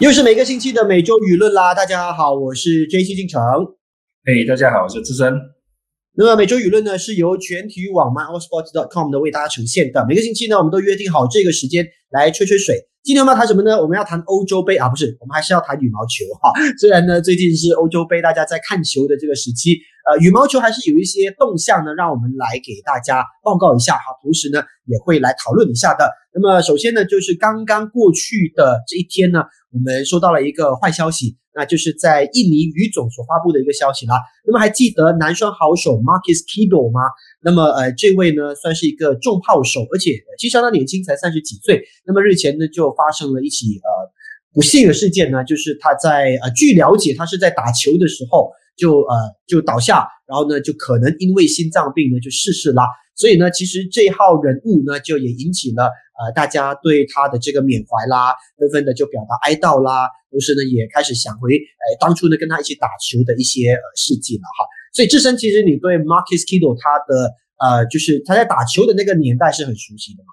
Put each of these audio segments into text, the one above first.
又是每个星期的每周舆论啦！大家好，我是 J C 进城。嘿，大家好，我是资深。那么每周舆论呢，是由全体育网 myallsports.com 的为大家呈现的。每个星期呢，我们都约定好这个时间来吹吹水。今天我们要谈什么呢？我们要谈欧洲杯啊，不是，我们还是要谈羽毛球哈。虽然呢，最近是欧洲杯，大家在看球的这个时期，呃，羽毛球还是有一些动向呢，让我们来给大家报告一下哈。同时呢，也会来讨论一下的。那么首先呢，就是刚刚过去的这一天呢。我们收到了一个坏消息，那就是在印尼羽总所发布的一个消息啦。那么还记得男双好手 Marcus Kido 吗？那么呃，这位呢算是一个重炮手，而且其实相当年轻，才三十几岁。那么日前呢就发生了一起呃不幸的事件呢，就是他在呃据了解，他是在打球的时候就呃就倒下，然后呢就可能因为心脏病呢就逝世啦。所以呢，其实这号人物呢，就也引起了呃大家对他的这个缅怀啦，纷纷的就表达哀悼啦，同时呢，也开始想回呃当初呢跟他一起打球的一些呃事迹了哈。所以智深，其实你对 Marcus Kido 他的呃就是他在打球的那个年代是很熟悉的吗？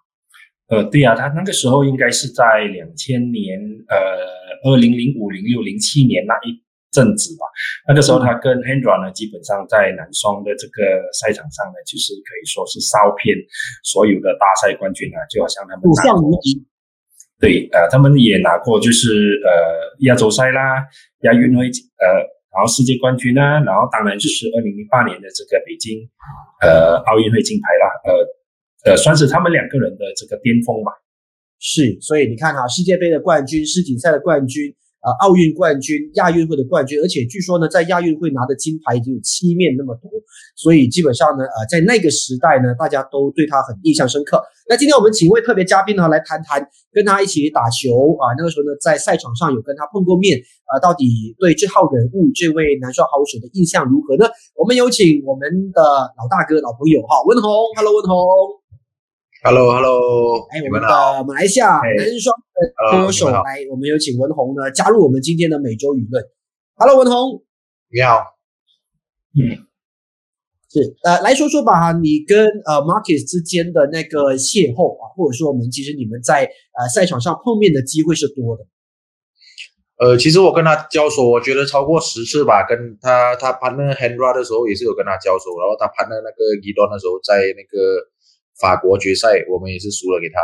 呃，对呀，他那个时候应该是在两千年，呃，二零零五、零六、零七年那一。正子吧，那个时候他跟 Hendra 呢，基本上在男双的这个赛场上呢，就是可以说是烧遍所有的大赛冠军啊，就好像他们五项无敌。对，呃，他们也拿过就是呃亚洲赛啦、亚运会呃，然后世界冠军啊，然后当然就是二零零八年的这个北京呃奥运会金牌啦，呃呃，算是他们两个人的这个巅峰吧。是，所以你看哈，世界杯的冠军、世锦赛的冠军。呃，奥运冠军、亚运会的冠军，而且据说呢，在亚运会拿的金牌已经有七面那么多，所以基本上呢，呃，在那个时代呢，大家都对他很印象深刻。那今天我们请一位特别嘉宾呢，来谈谈跟他一起打球啊，那个时候呢，在赛场上有跟他碰过面啊，到底对这号人物、这位男双好手的印象如何呢？我们有请我们的老大哥、老朋友哈，文宏，Hello，文宏。Hello，Hello，哎，我们的马来西亚男双的歌手来，我们有请文宏呢加入我们今天的每周舆论。Hello，文宏，你好。嗯，是呃，来说说吧，你跟呃 Marcus 之间的那个邂逅啊，或者说我们其实你们在呃赛场上碰面的机会是多的。呃，其实我跟他交手，我觉得超过十次吧。跟他他攀那 Hendra 的时候也是有跟他交手，然后他攀的那个 o n 的时候，在那个。法国决赛我们也是输了给他，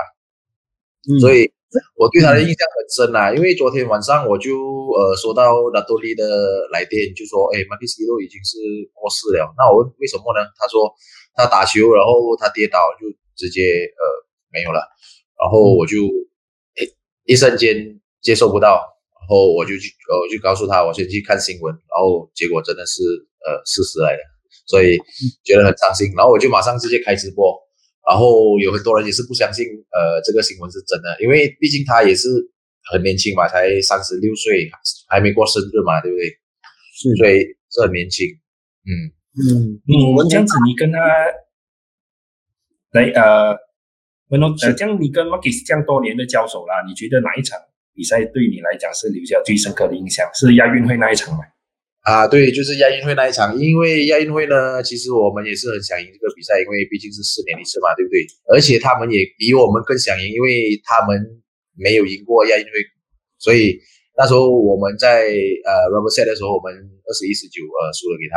所以我对他的印象很深啊。因为昨天晚上我就呃收到拉多利的来电，就说哎，马蒂斯都已经是过世了。那我问为什么呢？他说他打球，然后他跌倒就直接呃没有了。然后我就一瞬间接受不到，然后我就去我就告诉他，我先去看新闻，然后结果真的是呃事实来的，所以觉得很伤心。然后我就马上直接开直播。然后有很多人也是不相信，呃，这个新闻是真的，因为毕竟他也是很年轻嘛，才三十六岁，还没过生日嘛，对不对？是，所以是很年轻。嗯嗯嗯，这样子你跟他，来呃，文龙，呃，这样你跟 Marcus 这样多年的交手啦，你觉得哪一场比赛对你来讲是留下最深刻的印象？是亚运会那一场吗？啊，对，就是亚运会那一场，因为亚运会呢，其实我们也是很想赢这个比赛，因为毕竟是四年一次嘛，对不对？而且他们也比我们更想赢，因为他们没有赢过亚运会，所以那时候我们在呃 rubber set 的时候，我们二十一十九呃输了给他，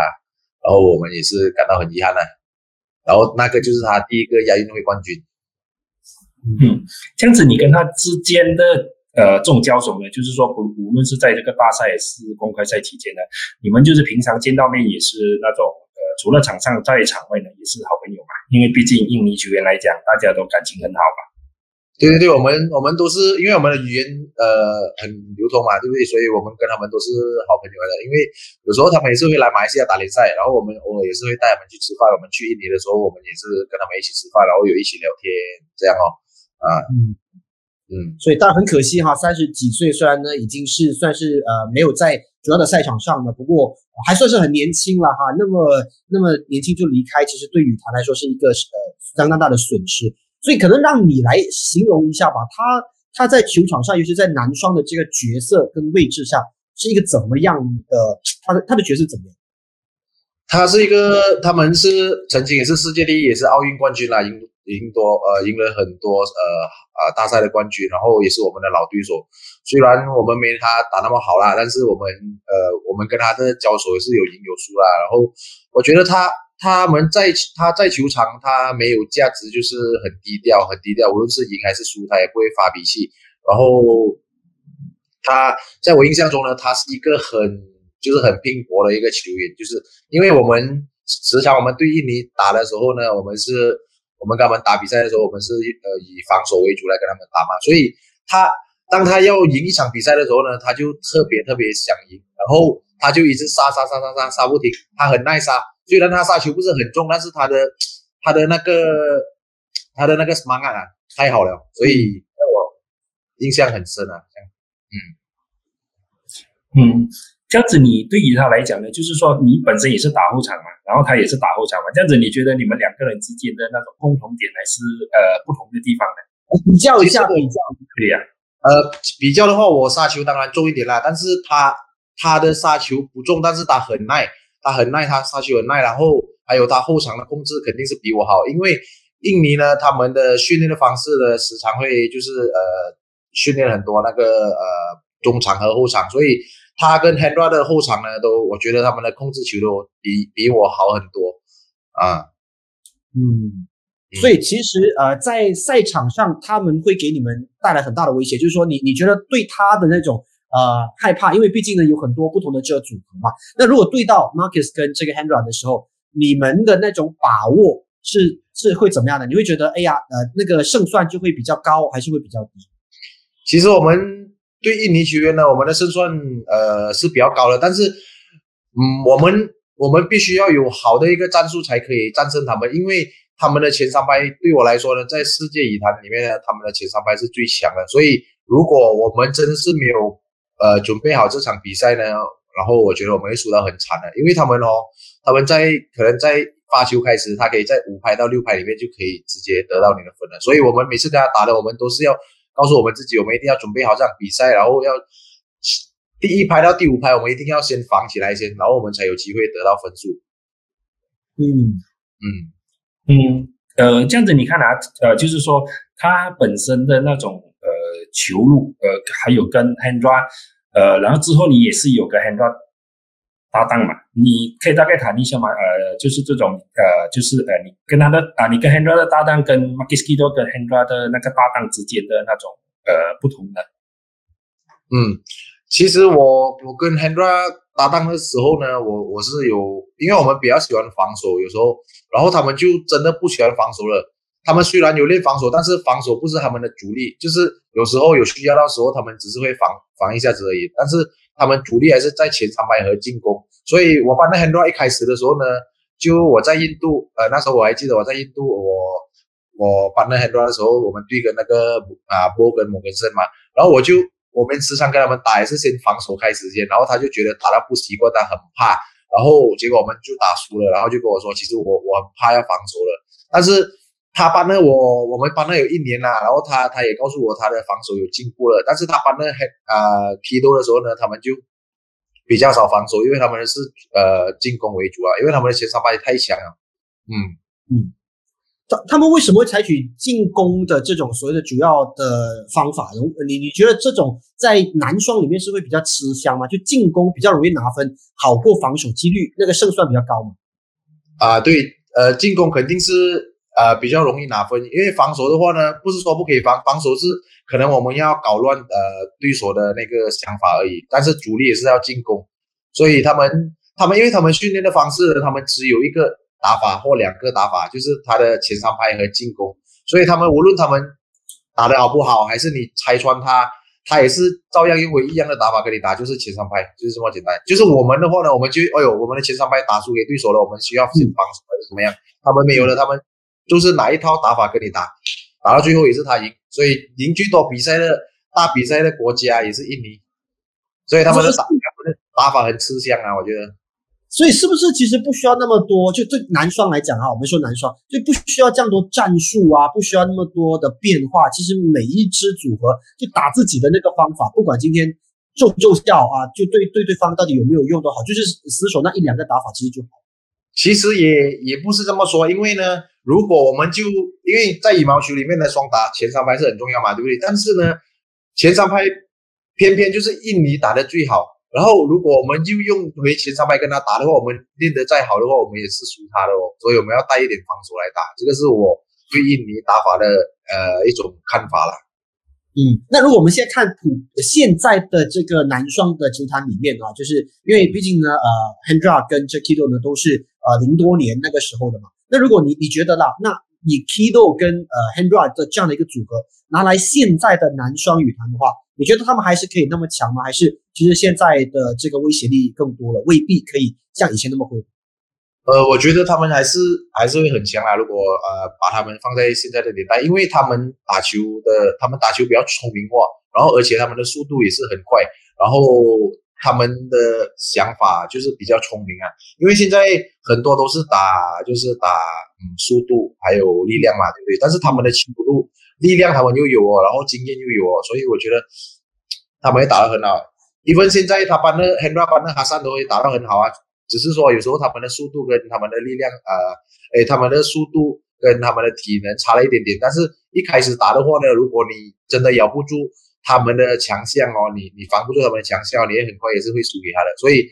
然后我们也是感到很遗憾的。然后那个就是他第一个亚运会冠军。嗯，这样子你跟他之间的。呃，这种交手呢，就是说，不无论是在这个大赛还是公开赛期间呢，你们就是平常见到面也是那种，呃，除了场上在场外呢，也是好朋友嘛。因为毕竟印尼球员来讲，大家都感情很好嘛。对对对，我们我们都是因为我们的语言呃很流通嘛，对不对？所以我们跟他们都是好朋友的。因为有时候他们也是会来马来西亚打联赛，然后我们偶尔也是会带他们去吃饭。我们去印尼的时候，我们也是跟他们一起吃饭，然后有一起聊天这样哦，啊，嗯。嗯，所以当然很可惜哈，三十几岁虽然呢已经是算是呃没有在主要的赛场上了，不过还算是很年轻了哈。那么那么年轻就离开，其实对羽坛来说是一个呃相当大的损失。所以可能让你来形容一下吧，他他在球场上，尤其在男双的这个角色跟位置上，是一个怎么样的？他的他的角色怎么样？他是一个，他们是曾经也是世界第一，也是奥运冠军啦，赢赢多呃赢了很多呃啊大赛的冠军，然后也是我们的老对手，虽然我们没他打那么好啦，但是我们呃，我们跟他的交手也是有赢有输啦。然后我觉得他他们在他在球场他没有价值，就是很低调很低调，无论是赢还是输，他也不会发脾气。然后他在我印象中呢，他是一个很就是很拼搏的一个球员，就是因为我们时常我们对印尼打的时候呢，我们是我们跟他们打比赛的时候，我们是呃以防守为主来跟他们打嘛，所以他。当他要赢一场比赛的时候呢，他就特别特别想赢，然后他就一直杀杀杀杀杀杀不停，他很耐杀。虽然他杀球不是很重，但是他的他的那个他的那个什么啊，太好了，所以让我印象很深啊。嗯嗯，这样子你对于他来讲呢，就是说你本身也是打后场嘛，然后他也是打后场嘛，这样子你觉得你们两个人之间的那种共同点还是呃不同的地方呢？比较一下，比较可以啊。呃，比较的话，我杀球当然重一点啦，但是他他的杀球不重，但是他很耐，他很耐，他杀球很耐，然后还有他后场的控制肯定是比我好，因为印尼呢，他们的训练的方式呢，时常会就是呃训练很多那个呃中场和后场，所以他跟 Hendra 的后场呢，都我觉得他们的控制球都比比我好很多啊，嗯。所以其实呃，在赛场上他们会给你们带来很大的威胁，就是说你你觉得对他的那种呃害怕，因为毕竟呢有很多不同的这个组合嘛。那如果对到 Marcus 跟这个 Hendra 的时候，你们的那种把握是是会怎么样的？你会觉得哎呀呃那个胜算就会比较高，还是会比较低？其实我们对印尼球员呢，我们的胜算呃是比较高的，但是嗯我们我们必须要有好的一个战术才可以战胜他们，因为。他们的前三拍对我来说呢，在世界羽坛里面呢，他们的前三拍是最强的。所以，如果我们真是没有呃准备好这场比赛呢，然后我觉得我们会输到很惨的，因为他们哦，他们在可能在发球开始，他可以在五拍到六拍里面就可以直接得到你的分了。所以我们每次跟他打的，我们都是要告诉我们自己，我们一定要准备好这场比赛，然后要第一排到第五排，我们一定要先防起来先，然后我们才有机会得到分数。嗯嗯。嗯，呃，这样子你看啊，呃，就是说他本身的那种呃球路，呃，还有跟 Hendra，呃，然后之后你也是有个 Hendra 搭档嘛，你可以大概谈一下嘛，呃，就是这种呃，就是呃，你跟他的啊，你跟 Hendra 的搭档跟 m a k i s k i 都跟 Hendra 的那个搭档之间的那种呃不同的。嗯，其实我我跟 Hendra。搭档的时候呢，我我是有，因为我们比较喜欢防守，有时候，然后他们就真的不喜欢防守了。他们虽然有练防守，但是防守不是他们的主力，就是有时候有需要的时候，他们只是会防防一下子而已。但是他们主力还是在前三排和进攻。所以我班的很多一开始的时候呢，就我在印度，呃，那时候我还记得我在印度，我我班的很多的时候，我们对跟那个啊波跟摩根森嘛，然后我就。我们时常跟他们打也是先防守开时间，然后他就觉得打到不习惯，他很怕，然后结果我们就打输了，然后就跟我说，其实我我很怕要防守了，但是他帮了我，我们帮了有一年啦，然后他他也告诉我他的防守有进步了，但是他帮了很啊踢多的时候呢，他们就比较少防守，因为他们是呃进攻为主啊，因为他们的前三八太强了，嗯嗯。他他们为什么会采取进攻的这种所谓的主要的方法？你你觉得这种在男双里面是会比较吃香吗？就进攻比较容易拿分，好过防守，几率那个胜算比较高吗？啊，对，呃，进攻肯定是呃比较容易拿分，因为防守的话呢，不是说不可以防，防守是可能我们要搞乱呃对手的那个想法而已，但是主力也是要进攻，所以他们他们因为他们训练的方式，他们只有一个。打法或两个打法，就是他的前三拍和进攻，所以他们无论他们打的好不好，还是你拆穿他，他也是照样用为一样的打法跟你打，就是前三拍，就是这么简单。就是我们的话呢，我们就哎呦，我们的前三拍打输给对手了，我们需要先防守还是怎么样？他们没有了，他们就是哪一套打法跟你打，打到最后也是他赢。所以赢最多比赛的大比赛的国家也是印尼，所以他们的打打法很吃香啊，我觉得。所以是不是其实不需要那么多？就对男双来讲哈，我们说男双就不需要这样多战术啊，不需要那么多的变化。其实每一支组合就打自己的那个方法，不管今天奏不奏效啊，就对对对方到底有没有用都好，就是死守那一两个打法其实就好。其实也也不是这么说，因为呢，如果我们就因为在羽毛球里面的双打前三拍是很重要嘛，对不对？但是呢，前三拍偏偏就是印尼打的最好。然后如果我们就用回前三排跟他打的话，我们练得再好的话，我们也是输他的哦。所以我们要带一点防守来打，这个是我对印尼打法的呃一种看法了。嗯，那如果我们现在看普现在的这个男双的球坛里面啊，就是因为毕竟呢，呃，Hendra 跟 Jakido 呢都是呃零多年那个时候的嘛。那如果你你觉得啦，那以 Kido 跟呃 Hendra 的这样的一个组合拿来现在的男双羽坛的话，你觉得他们还是可以那么强吗？还是其实现在的这个威胁力更多了，未必可以像以前那么会？呃，我觉得他们还是还是会很强啊。如果呃把他们放在现在的年代，因为他们打球的，他们打球比较聪明化，然后而且他们的速度也是很快，然后他们的想法就是比较聪明啊。因为现在很多都是打就是打嗯速度还有力量嘛，对不对？但是他们的速度、力量他们又有哦，然后经验又有哦，所以我觉得他们也打得很好。因为现在他把那 Hendra 把那哈桑都会打得很好啊。只是说有时候他们的速度跟他们的力量，呃，诶，他们的速度跟他们的体能差了一点点。但是一开始打的话呢，如果你真的咬不住他们的强项哦，你你防不住他们的强项，你也很快也是会输给他的。所以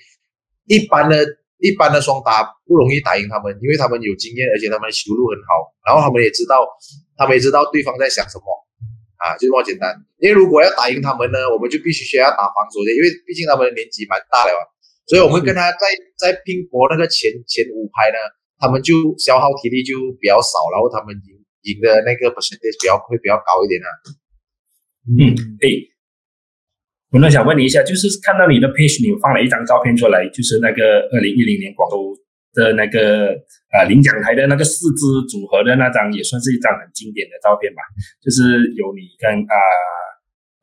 一般的、一般的双打不容易打赢他们，因为他们有经验，而且他们的球路很好，然后他们也知道，他们也知道对方在想什么啊，就这么简单。因为如果要打赢他们呢，我们就必须需要打防守的，因为毕竟他们的年纪蛮大了。所以，我们跟他在在拼搏那个前前五排呢，他们就消耗体力就比较少，然后他们赢赢的那个 percentage 比较会比较高一点啊。嗯，对。我呢想问你一下，就是看到你的 page，你放了一张照片出来，就是那个二零一零年广州的那个呃领奖台的那个四支组合的那张，也算是一张很经典的照片吧。就是有你跟啊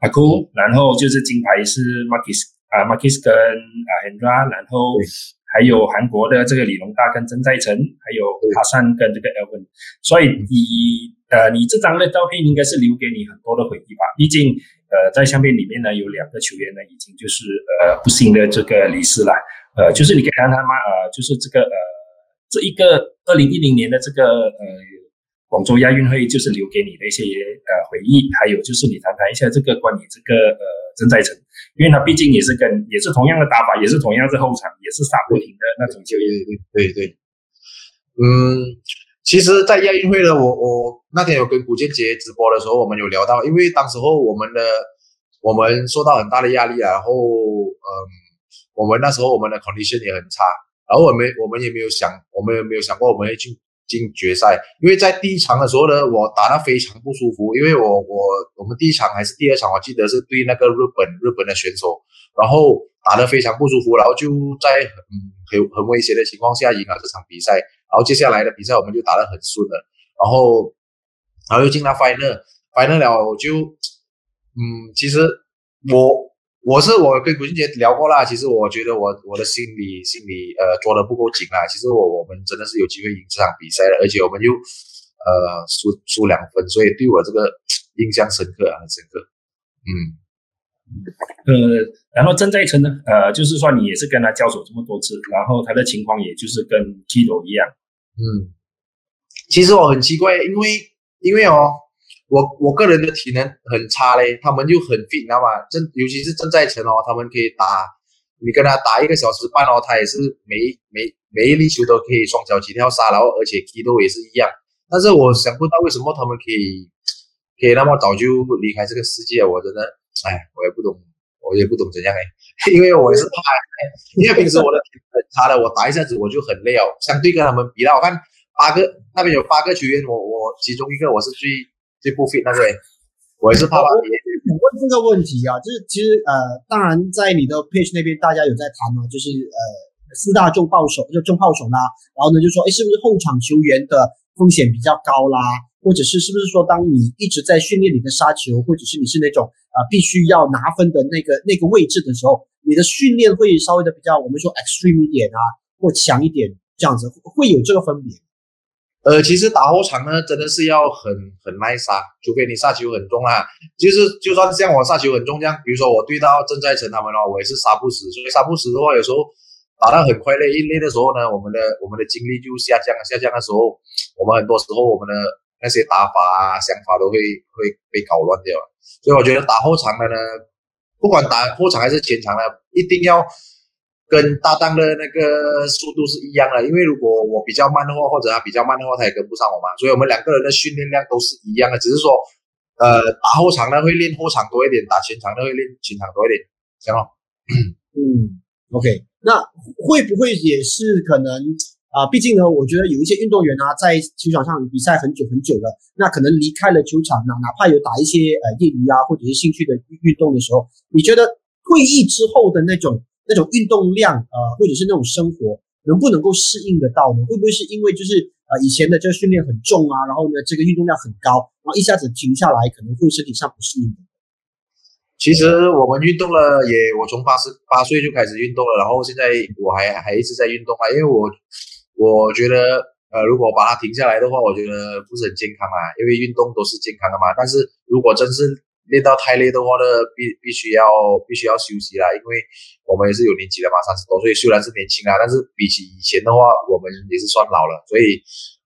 阿库，然后就是金牌是 Marcus。啊，Marcus 跟啊 Hendra，然后还有韩国的这个李龙大跟曾在成，还有卡山跟这个 Elvin，所以你呃，你这张的照片应该是留给你很多的回忆吧？毕竟呃，在相片里面呢，有两个球员呢，已经就是呃不幸的这个离世了。呃，就是你可以谈谈吗？呃，就是这个呃，这一个二零一零年的这个呃广州亚运会，就是留给你的一些呃回忆，还有就是你谈谈一下这个关于这个呃曾在成。因为他毕竟也是跟也是同样的打法，也是同样是后场，也是杀不停的那种球员。对对对，嗯，其实，在亚运会呢，我我那天有跟古建杰直播的时候，我们有聊到，因为当时候我们的我们受到很大的压力啊，然后嗯，我们那时候我们的成绩线也很差，然后我们我们也没有想，我们也没有想过我们会进。进决赛，因为在第一场的时候呢，我打得非常不舒服，因为我我我们第一场还是第二场，我记得是对那个日本日本的选手，然后打得非常不舒服，然后就在很很很危险的情况下赢了这场比赛，然后接下来的比赛我们就打得很顺了，然后然后又进了 final，final 了我就嗯，其实我。我是我跟古俊杰聊过啦，其实我觉得我我的心里心里呃捉得不够紧啦。其实我我们真的是有机会赢这场比赛的，而且我们又呃输输两分，所以对我这个印象深刻啊，很深刻。嗯，呃，然后郑在成呢，呃，就是说你也是跟他交手这么多次，然后他的情况也就是跟基斗一样。嗯，其实我很奇怪，因为因为哦。我我个人的体能很差嘞，他们就很 fit，你知道吗？正尤其是正在成哦，他们可以打，你跟他打一个小时半哦，他也是每每每一粒球都可以双脚起跳杀，然后而且踢都也是一样。但是我想不到为什么他们可以可以那么早就离开这个世界，我真的，哎，我也不懂，我也不懂怎样哎，因为我也是怕，因为平时我的体能很差的，我打一下子我就很累哦。相对跟他们比啦，我看八个那边有八个球员，我我其中一个我是最。这不 fit 那个，我也是怕怕。我问这个问题啊，就是其实呃，当然在你的 page 那边大家有在谈嘛，就是呃四大重炮手就重炮手啦，然后呢就说，哎，是不是后场球员的风险比较高啦？或者是是不是说，当你一直在训练你的杀球，或者是你是那种呃必须要拿分的那个那个位置的时候，你的训练会稍微的比较我们说 extreme 一点啊，或强一点这样子，会有这个分别？呃，其实打后场呢，真的是要很很耐杀，除非你杀球很重啊。就是就算像我杀球很重这样，比如说我对到郑在成他们哦，我也是杀不死。所以杀不死的话，有时候打到很快累一累的时候呢，我们的我们的精力就下降，下降的时候，我们很多时候我们的那些打法啊、想法都会会被搞乱掉。所以我觉得打后场的呢，不管打后场还是前场呢，一定要跟搭档的那个速度是一样的。因为如果我比较慢的话，或者他比较慢的话，他也跟不上我嘛。所以我们两个人的训练量都是一样的，只是说，呃，打后场呢会练后场多一点，打前场呢会练前场多一点，行吗？嗯，OK，那会不会也是可能？啊，毕竟呢，我觉得有一些运动员啊，在球场上比赛很久很久了，那可能离开了球场呢，哪怕有打一些呃业余啊或者是兴趣的运动的时候，你觉得退役之后的那种那种运动量呃，或者是那种生活，能不能够适应得到呢？会不会是因为就是呃以前的这个训练很重啊，然后呢这个运动量很高，然后一下子停下来，可能会身体上不适应？其实我们运动了也，我从八十八岁就开始运动了，然后现在我还还一直在运动啊，因为我。我觉得，呃，如果把它停下来的话，我觉得不是很健康啊。因为运动都是健康的嘛。但是如果真是练到太累的话呢，必必须要必须要休息啦。因为我们也是有年纪的嘛，三十多岁虽然是年轻啊，但是比起以前的话，我们也是算老了。所以，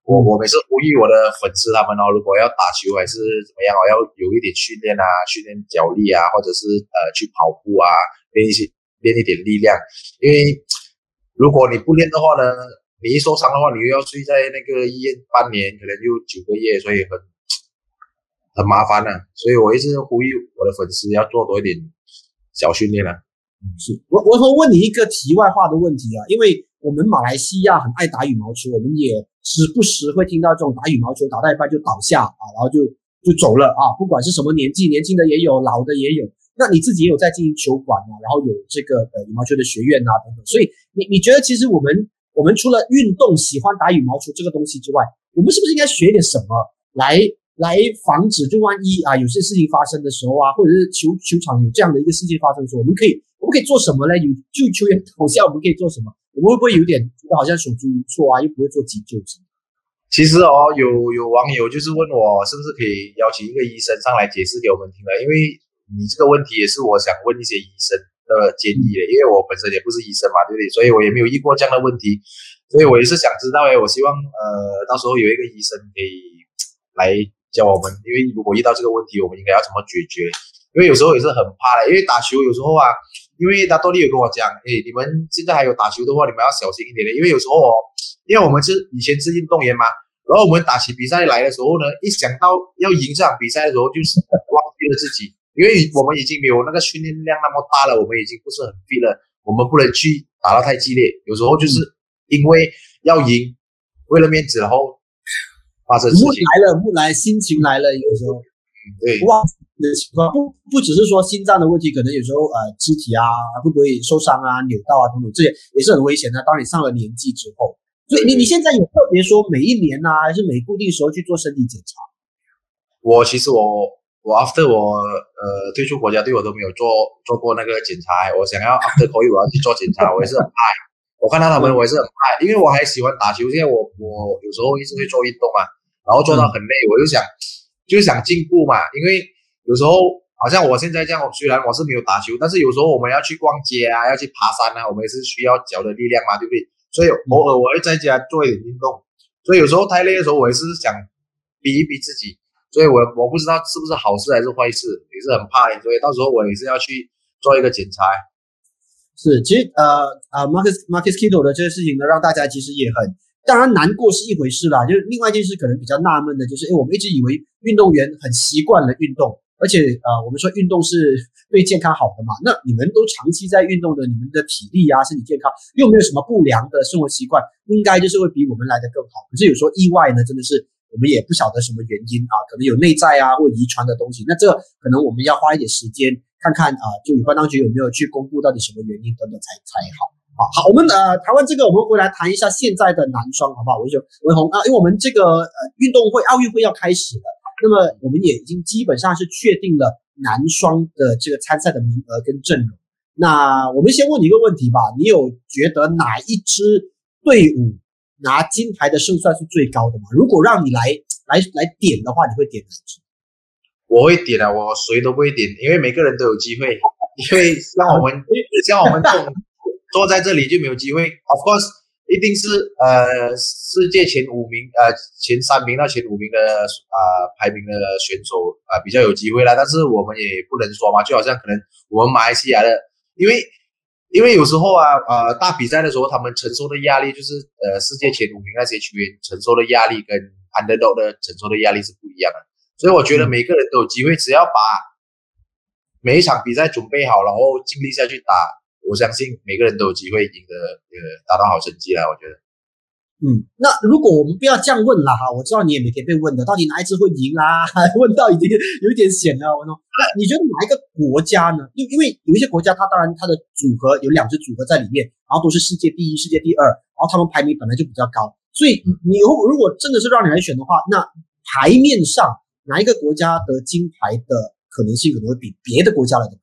我我每次呼吁我的粉丝他们哦，如果要打球还是怎么样哦，要有一点训练啊，训练脚力啊，或者是呃去跑步啊，练一些练一点力量。因为如果你不练的话呢？你一受伤的话，你又要睡在那个医院半年，可能就九个月，所以很很麻烦呢。所以我一直呼吁我的粉丝要做多一点小训练啊。嗯，是我我会问你一个题外话的问题啊，因为我们马来西亚很爱打羽毛球，我们也时不时会听到这种打羽毛球打到一半就倒下啊，然后就就走了啊。不管是什么年纪，年轻的也有，老的也有。那你自己也有在经营球馆啊，然后有这个呃羽毛球的学院啊等等。所以你你觉得其实我们。我们除了运动喜欢打羽毛球这个东西之外，我们是不是应该学点什么来来防止？就万一啊有些事情发生的时候啊，或者是球球场有这样的一个事情发生的时候，我们可以我们可以做什么呢？有救球员倒下，我们可以做什么？我们会不会有点觉得好像手足无措啊？又不会做急救什么？其实哦，有有网友就是问我，是不是可以邀请一个医生上来解释给我们听了？因为你这个问题也是我想问一些医生。的建议的，因为我本身也不是医生嘛，对不对？所以我也没有遇过这样的问题，所以我也是想知道诶，我希望呃，到时候有一个医生可以来教我们，因为如果遇到这个问题，我们应该要怎么解决？因为有时候也是很怕的，因为打球有时候啊，因为他多利有跟我讲，哎，你们现在还有打球的话，你们要小心一点的，因为有时候哦，因为我们是以前是运动员嘛，然后我们打起比赛来的时候呢，一想到要赢这场比赛的时候，就是忘记了自己。因为我们已经没有那个训练量那么大了，我们已经不是很 fit 了，我们不能去打到太激烈。有时候就是因为要赢，为了面子，然后发生事情来了，不来，心情来了，有时候，对，哇的情况不不只是说心脏的问题，可能有时候呃肢体啊会不会受伤啊、扭到啊等等，这些也是很危险的。当你上了年纪之后，所以你你现在有特别说每一年呐，还是每固定时候去做身体检查？我其实我。我 after 我呃退出国家队，我都没有做做过那个检查。我想要 after 可以，我要去做检查，我也是很怕。我看到他们，我也是很怕，因为我还喜欢打球。现在我我有时候一直会做运动嘛，然后做到很累，我就想就想进步嘛。因为有时候好像我现在这样，虽然我是没有打球，但是有时候我们要去逛街啊，要去爬山啊，我们也是需要脚的力量嘛，对不对？所以偶尔我会在家做一点运动。所以有时候太累的时候，我也是想逼一逼自己。所以，我我不知道是不是好事还是坏事，也是很怕。所以到时候我也是要去做一个检查。是，其实呃呃，Marcus Marcus Kiddo 的这个事情呢，让大家其实也很，当然难过是一回事啦。就是另外一件事可能比较纳闷的，就是哎，我们一直以为运动员很习惯了运动，而且呃，我们说运动是 对健康好的嘛。那你们都长期在运动的，你们的体力啊、身体健康又没有什么不良的生活习惯，应该就是会比我们来的更好。可是有时候意外呢，真的是。我们也不晓得什么原因啊，可能有内在啊或遗传的东西。那这可能我们要花一点时间看看啊，就有关当局有没有去公布到底什么原因等等才才好。好，好，我们呃谈完这个，我们回来谈一下现在的男双，好不好？文雄、文宏啊，因为我们这个呃运动会奥运会要开始了，那么我们也已经基本上是确定了男双的这个参赛的名额跟阵容。那我们先问你一个问题吧，你有觉得哪一支队伍？拿金牌的胜算是最高的吗？如果让你来来来点的话，你会点哪支？我会点啊，我谁都不会点，因为每个人都有机会。因为像我们像我们坐坐在这里就没有机会。Of course，一定是呃世界前五名呃前三名到前五名的啊排名的选手啊比较有机会啦，但是我们也不能说嘛，就好像可能我们马来西亚的，因为因为有时候啊呃大比赛的时候，他们承受的压力就是呃世界前五名那些球员承受的压力跟 underdog 的承受的压力是不一样的，所以我觉得每个人都有机会，只要把每一场比赛准备好，然后尽力下去打。我相信每个人都有机会赢得呃达到好成绩啦，我觉得。嗯，那如果我们不要这样问了哈，我知道你也每天被问的，到底哪一支会赢啦？问到已经有一点险了。我说，那你觉得哪一个国家呢？因因为有一些国家，它当然它的组合有两支组合在里面，然后都是世界第一、世界第二，然后他们排名本来就比较高，所以你如如果真的是让你来选的话，那牌面上哪一个国家得金牌的可能性可能会比别的国家来的？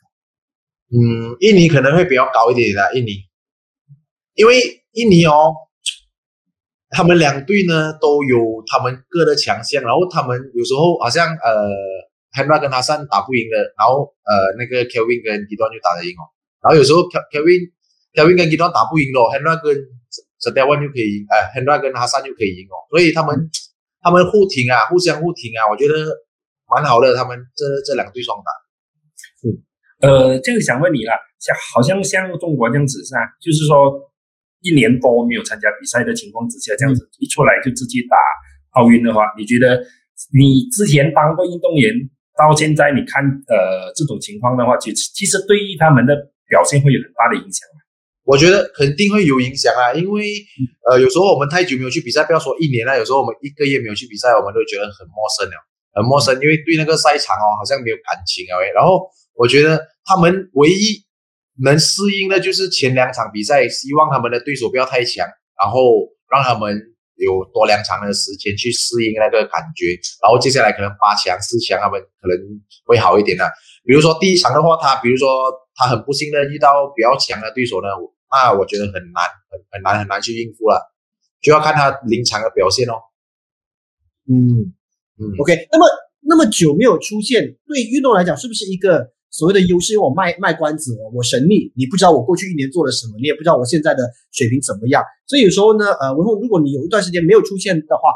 嗯，印尼可能会比较高一点的，印尼，因为印尼哦，他们两队呢都有他们各的强项，然后他们有时候好像呃，Hendra 跟哈桑打不赢的，然后呃那个 Kevin 跟 g i d o n 就打得赢哦，然后有时候 Kevin Kevin 跟 g i d o n 打不赢咯 h e n d r a 跟 s t e v a n 就可以赢，哎，Hendra 跟哈桑就可以赢哦，所以他们他们互挺啊，互相互挺啊，我觉得蛮好的，他们这这两队双打，嗯。呃，这个想问你了，像好像像中国这样子是吧？就是说一年多没有参加比赛的情况之下，这样子一出来就自己打奥运的话，你觉得你之前当过运动员，到现在你看呃这种情况的话，其实其实对于他们的表现会有很大的影响吗？我觉得肯定会有影响啊，因为呃有时候我们太久没有去比赛，不要说一年了，有时候我们一个月没有去比赛，我们都觉得很陌生了，很陌生，因为对那个赛场哦好像没有感情啊，然后我觉得。他们唯一能适应的就是前两场比赛，希望他们的对手不要太强，然后让他们有多两场的时间去适应那个感觉，然后接下来可能八强、四强他们可能会好一点的。比如说第一场的话，他比如说他很不幸的遇到比较强的对手呢，那我觉得很难、很很难、很难去应付了，就要看他临场的表现哦。嗯嗯，OK，那么那么久没有出现，对运动来讲是不是一个？所谓的优势，因为我卖卖关子，我神秘，你不知道我过去一年做了什么，你也不知道我现在的水平怎么样。所以有时候呢，呃，文宏，如果你有一段时间没有出现的话，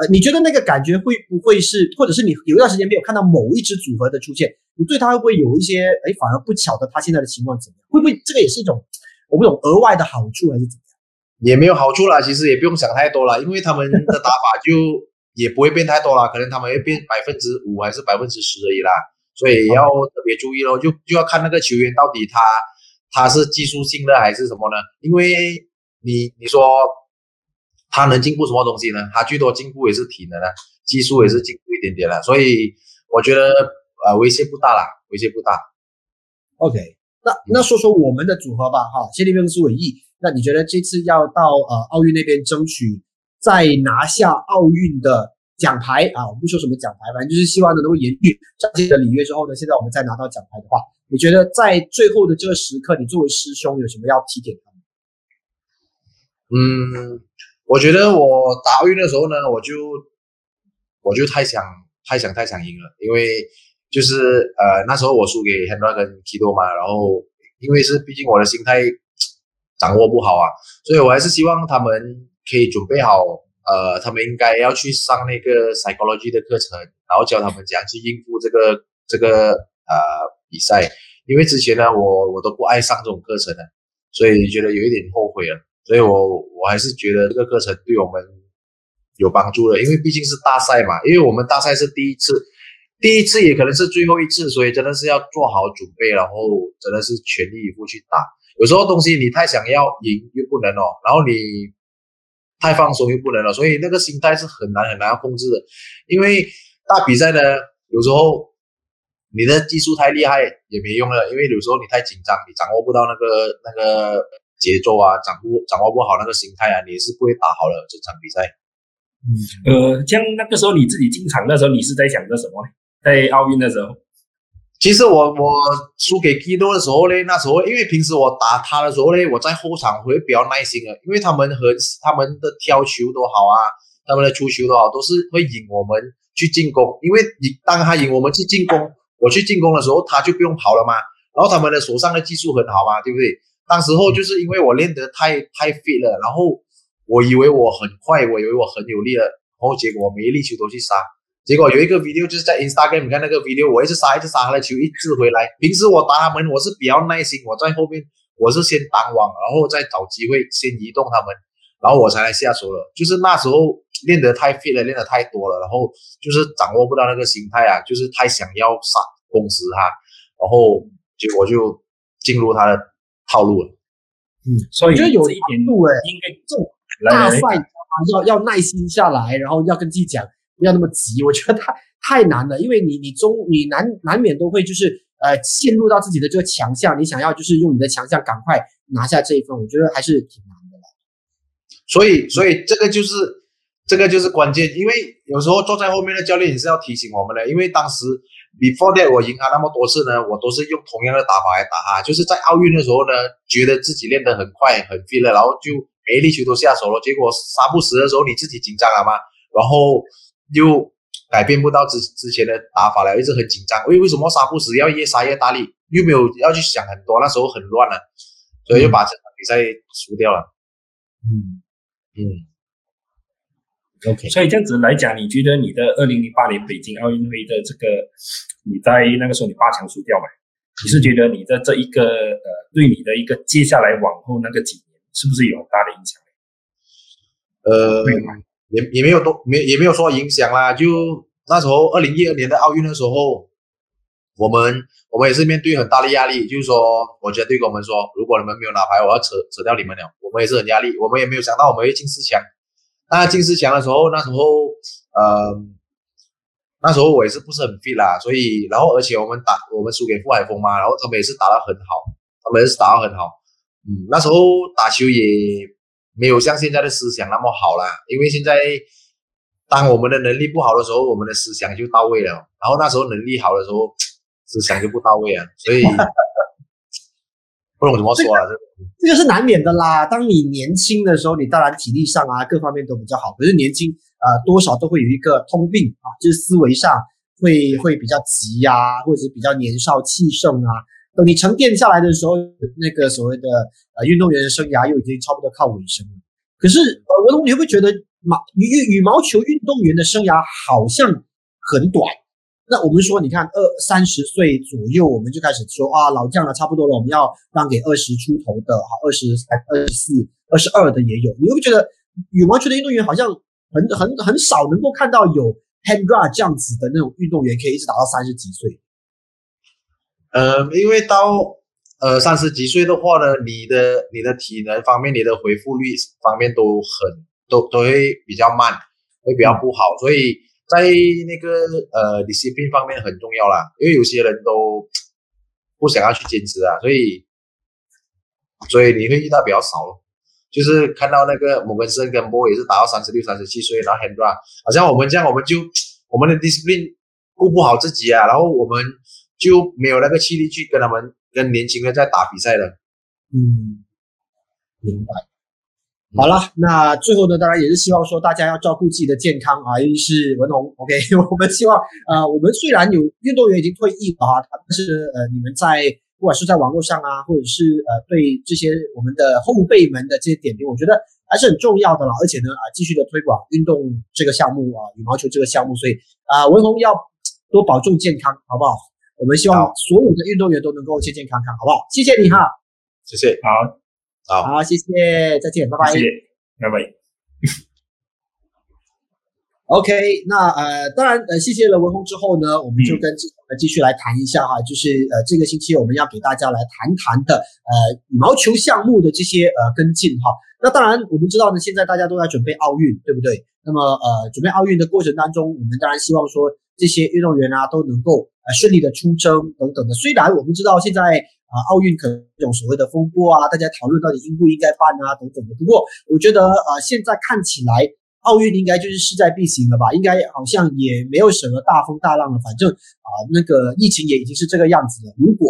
呃，你觉得那个感觉会不会是，或者是你有一段时间没有看到某一支组合的出现，你对他会不会有一些，哎，反而不巧的他现在的情况怎么样？会不会这个也是一种我不懂额外的好处还是怎么样？也没有好处啦，其实也不用想太多了，因为他们的打法就也不会变太多啦，可能他们会变百分之五还是百分之十而已啦。所以要特别注意咯，就就要看那个球员到底他他是技术性的还是什么呢？因为你你说他能进步什么东西呢？他最多进步也是体能啊，技术也是进步一点点啦。所以我觉得呃威胁不大啦，威胁不大。OK，那那说说我们的组合吧，哈，谢立兵是伟毅。那你觉得这次要到呃奥运那边争取再拿下奥运的？奖牌啊，我不说什么奖牌，反正就是希望能够延续上届的里约之后呢，现在我们再拿到奖牌的话，你觉得在最后的这个时刻，你作为师兄有什么要提点他们？嗯，我觉得我打奥运的时候呢，我就我就太想太想太想赢了，因为就是呃那时候我输给 Henry 跟 Kido 嘛，然后因为是毕竟我的心态掌握不好啊，所以我还是希望他们可以准备好。呃，他们应该要去上那个 psychology 的课程，然后教他们怎样去应付这个这个呃比赛。因为之前呢，我我都不爱上这种课程的，所以觉得有一点后悔了。所以我我还是觉得这个课程对我们有帮助的，因为毕竟是大赛嘛，因为我们大赛是第一次，第一次也可能是最后一次，所以真的是要做好准备，然后真的是全力以赴去打。有时候东西你太想要赢又不能哦，然后你。太放松又不能了，所以那个心态是很难很难要控制的。因为大比赛呢，有时候你的技术太厉害也没用了，因为有时候你太紧张，你掌握不到那个那个节奏啊，掌握掌握不好那个心态啊，你是不会打好了这场比赛。嗯，呃，像那个时候你自己进场的时候，你是在想着什么呢？在奥运的时候。其实我我输给基多的时候呢，那时候因为平时我打他的时候呢，我在后场会比较耐心的，因为他们和他们的挑球都好啊，他们的出球都好，都是会引我们去进攻。因为你当他引我们去进攻，我去进攻的时候，他就不用跑了嘛。然后他们的手上的技术很好嘛，对不对？当时候就是因为我练得太太 fit 了，然后我以为我很快，我以为我很有力了，然后结果每一粒球都去杀。结果有一个 video 就是在 Instagram，你看那个 video，我一直杀一直杀他的球，一直回来。平时我打他们，我是比较耐心，我在后面我是先挡网，然后再找机会先移动他们，然后我才来下手了。就是那时候练得太 fit 了，练得太多了，然后就是掌握不到那个心态啊，就是太想要杀攻死他，然后结果就进入他的套路了。嗯，所以我觉得有一点度哎，应该这种来来来大赛你知道吗？要要耐心下来，然后要跟自己讲不要那么急。我觉得太太难了，因为你你中你难难免都会就是呃陷入到自己的这个强项，你想要就是用你的强项赶快拿下这一份，我觉得还是挺难的啦。所以，所以这个就是这个就是关键，因为有时候坐在后面的教练也是要提醒我们的，因为当时 before that 我赢他那么多次呢，我都是用同样的打法来打他，就是在奥运的时候呢，觉得自己练得很快很 fit 了，然后就每一粒球都下手了，结果杀不死的时候你自己紧张了嘛，然后又改变不到之之前的打法了，一直很紧张，为为什么杀不死，要越杀越大力，又没有要去想很多，那时候很乱了，所以就把这场比赛输掉了，嗯嗯。，OK，所以这样子来讲，你觉得你的二零零八年北京奥运会的这个，你在那个时候你八强输掉嘛？你是觉得你的这一个呃，对你的一个接下来往后那个几年，是不是有很大的影响？呃？也也没有多没也没有说影响啦。就那时候二零一二年的奥运的时候，我们我们也是面对很大的压力，就是说国家队跟我们说，如果你们没有拿牌，我要扯扯掉你们了。我们也是很压力，我们也没有想到我们会进四强。那进四强的时候，那时候呃，那时候我也是不是很 fit 啦，所以然后而且我们打我们输给傅海峰嘛，然后他们也是打得很好，他们也是打得很好。嗯，那时候打球也没有像现在的思想那么好啦，因为现在当我们的能力不好的时候，我们的思想就到位了，然后那时候能力好的时候，思想就不到位啊，所以不懂怎么说啊，这这个是难免的啦。当你年轻的时候，你当然体力上啊各方面都比较好，可是年轻呃多少都会有一个通病啊，就是思维上会会比较急呀、或者是比较年少气盛啊。等你沉淀下来的时候，那个所谓的呃运动员的生涯又已经差不多靠尾声了。可是呃，文龙，你会不会觉得马羽羽毛球运动员的生涯好像很短？那我们说，你看二三十岁左右，我们就开始说啊，老将了，差不多了，我们要让给二十出头的，好，二十、二十四、二十二的也有。你会不会觉得羽毛球的运动员好像很很很少能够看到有 Hendra 这样子的那种运动员可以一直打到三十几岁？呃，因为到呃三十几岁的话呢，你的你的体能方面，你的恢复率方面都很都都会比较慢，会比较不好，所以在那个呃 discipline 方面很重要啦，因为有些人都不想要去坚持啊，所以所以你会遇到比较少咯。就是看到那个摩根森跟波也是打到三十六、三十七岁，然后 Hendra 好像我们这样，我们就我们的 discipline 顾不好自己啊，然后我们就没有那个气力去跟他们跟年轻人在打比赛了。嗯，明白。好了，那最后呢，当然也是希望说大家要照顾自己的健康啊，尤其是文宏，OK，我们希望呃，我们虽然有运动员已经退役了啊，但是呃，你们在不管是在网络上啊，或者是呃对这些我们的后辈们的这些点评，我觉得还是很重要的了。而且呢，啊、继续的推广运动这个项目啊，羽毛球这个项目，所以啊、文宏要多保重健康，好不好？我们希望所有的运动员都能够健健康康，好不好？谢谢你哈，谢谢，好，好。好，谢谢，再见，拜拜。谢谢，拜拜。OK，那呃，当然呃，谢谢了文宏之后呢，我们就跟志同呢继续来谈一下哈，就是呃，这个星期我们要给大家来谈谈的呃羽毛球项目的这些呃跟进哈。那当然我们知道呢，现在大家都在准备奥运，对不对？那么呃，准备奥运的过程当中，我们当然希望说这些运动员啊都能够呃顺利的出征等等的。虽然我们知道现在啊、奥运可能这种所谓的风波啊，大家讨论到底应不应该办啊等等的。不过我觉得呃现在看起来。奥运应该就是势在必行了吧？应该好像也没有什么大风大浪了。反正啊、那个疫情也已经是这个样子了。如果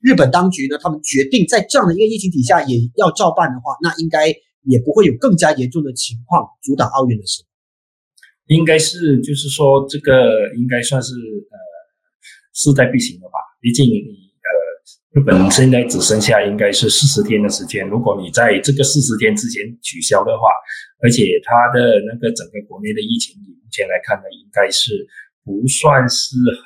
日本当局呢，他们决定在这样的一个疫情底下也要照办的话，那应该也不会有更加严重的情况阻挡奥运的事。应该是就是说这个应该算是呃势在必行了吧？毕竟你呃日本现在只剩下应该是四十天的时间。如果你在这个四十天之前取消的话，而且它的那个整个国内的疫情，以目前来看呢，应该是不算是很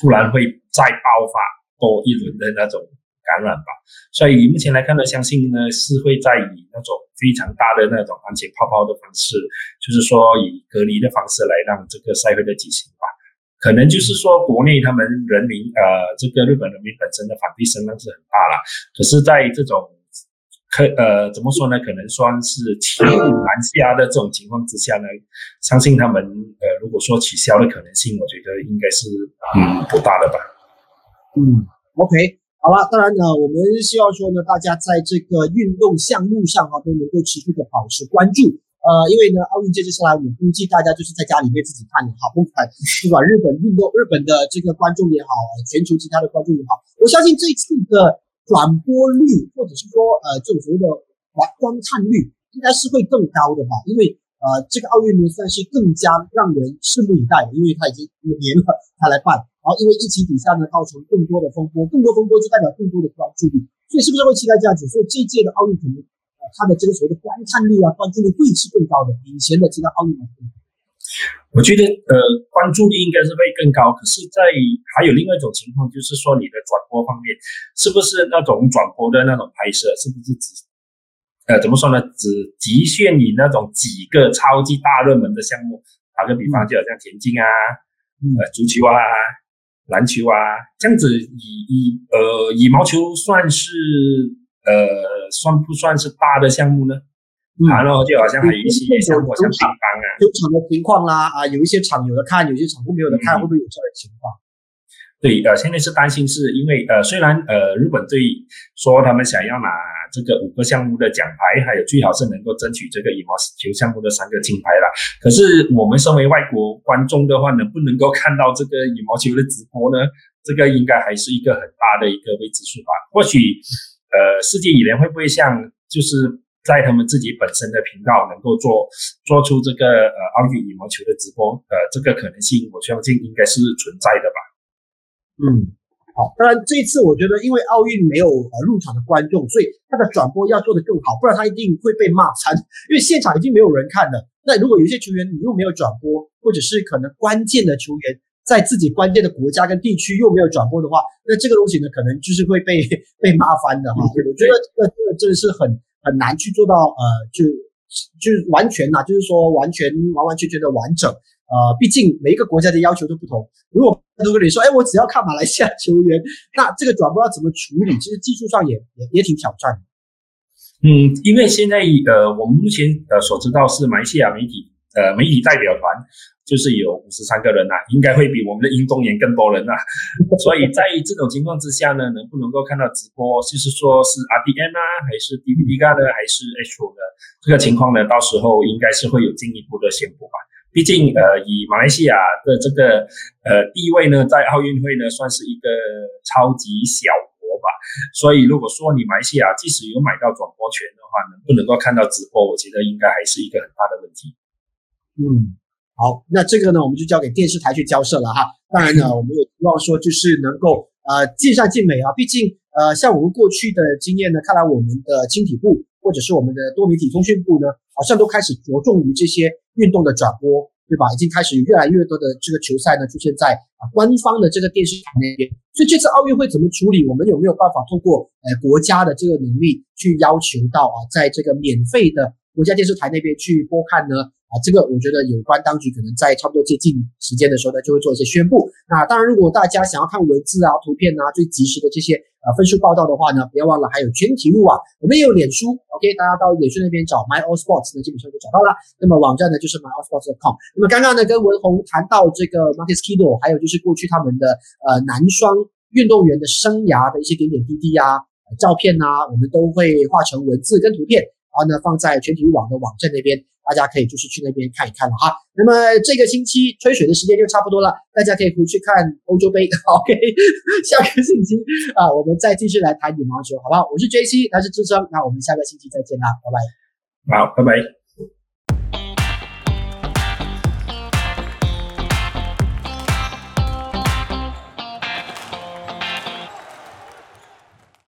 突然会再爆发多一轮的那种感染吧。所以以目前来看呢，相信呢是会在以那种非常大的那种安全泡泡的方式，就是说以隔离的方式来让这个赛会的举行吧。可能就是说国内他们人民呃，这个日本人民本身的反对声浪是很大了，可是在这种。可呃，怎么说呢？可能算是骑虎难下的这种情况之下呢，相信他们呃，如果说取消的可能性，我觉得应该是嗯不大的吧。嗯，OK，好了，当然呢，我们希望说呢，大家在这个运动项目上啊，都能够持续的保持关注。呃，因为呢，奥运接下来，我估计大家就是在家里面自己看的哈，不管不管日本运动、日本的这个观众也好，全球其他的观众也好，我相信这次的。转播率，或者是说，呃，这种所谓的观观看率，应该是会更高的吧？因为，呃，这个奥运呢，算是更加让人拭目以待，因为它已经五年了，它来办。然后，因为疫情底下呢，造成更多的风波，更多风波就代表更多的关注力，所以是不是会期待这样子？所以这届的奥运可能，呃，它的这个所谓的观看率啊，关注力会是更高的，以前的其他奥运来。我觉得呃关注力应该是会更高，可是，在还有另外一种情况，就是说你的转播方面，是不是那种转播的那种拍摄，是不是只呃怎么说呢？只局限于那种几个超级大热门的项目？打个比方，就好像田径啊，呃足球啊，篮球啊，这样子以以呃羽毛球算是呃算不算是大的项目呢？然后就好像还有一些像我像乒乓啊，球场的情况啦，啊，有一些场有的看，有些场没有的看，会不会有这样的情况？对，呃，现在是担心是因为呃，虽然呃，日本队说他们想要拿这个五个项目的奖牌，还有最好是能够争取这个羽毛球项目的三个金牌了。可是我们身为外国观众的话，能不能够看到这个羽毛球的直播呢？这个应该还是一个很大的一个未知数吧。或许呃，世界羽联会不会像就是？在他们自己本身的频道能够做做出这个呃奥运羽毛球的直播，呃，这个可能性我相信应该是存在的吧。嗯，好，当然这一次我觉得因为奥运没有呃入场的观众，所以他的转播要做得更好，不然他一定会被骂惨，因为现场已经没有人看了。那如果有些球员你又没有转播，或者是可能关键的球员在自己关键的国家跟地区又没有转播的话，那这个东西呢可能就是会被 被骂翻的哈。我觉得这个这个真的是很。很难去做到，呃，就就完全呐，就是说完全完完全全的完整，呃，毕竟每一个国家的要求都不同。如果如果你说，哎，我只要看马来西亚球员，那这个转播要怎么处理？其实技术上也也也挺挑战。嗯，因为现在呃，我们目前呃所知道是马来西亚媒体呃媒体代表团。就是有五十三个人呐，应该会比我们的运动员更多人呐。所以在这种情况之下呢，能不能够看到直播，就是说是 RDN 啊，还是 DVD 呢，还是 H 的这个情况呢？到时候应该是会有进一步的宣布吧。毕竟呃，以马来西亚的这个呃地位呢，在奥运会呢算是一个超级小国吧。所以如果说你马来西亚即使有买到转播权的话，能不能够看到直播，我觉得应该还是一个很大的问题。嗯。好，那这个呢，我们就交给电视台去交涉了哈。当然呢，我们也希望说，就是能够呃尽善尽美啊。毕竟呃，像我们过去的经验呢，看来我们的青体部或者是我们的多媒体通讯部呢，好像都开始着重于这些运动的转播，对吧？已经开始越来越多的这个球赛呢出现在啊官方的这个电视台那边。所以这次奥运会怎么处理？我们有没有办法通过呃国家的这个能力去要求到啊，在这个免费的国家电视台那边去播看呢？啊，这个我觉得有关当局可能在差不多接近时间的时候呢，就会做一些宣布。那当然，如果大家想要看文字啊、图片啊、最及时的这些呃分数报道的话呢，不要忘了还有全体路啊，我们也有脸书，OK，大家到脸书那边找 My All Sports 呢，基本上就找到了。那么网站呢就是 My All Sports.com。那么刚刚呢跟文宏谈到这个 Marcus Kido，还有就是过去他们的呃男双运动员的生涯的一些点点滴滴啊、照片啊，我们都会画成文字跟图片，然后呢放在全体育网的网站那边。大家可以就是去那边看一看了哈。那么这个星期吹水的时间就差不多了，大家可以回去看欧洲杯。OK，下个星期啊，我们再继续来谈羽毛球，好不好？我是 JC，他是智商，那我们下个星期再见啦，拜拜。好，拜拜。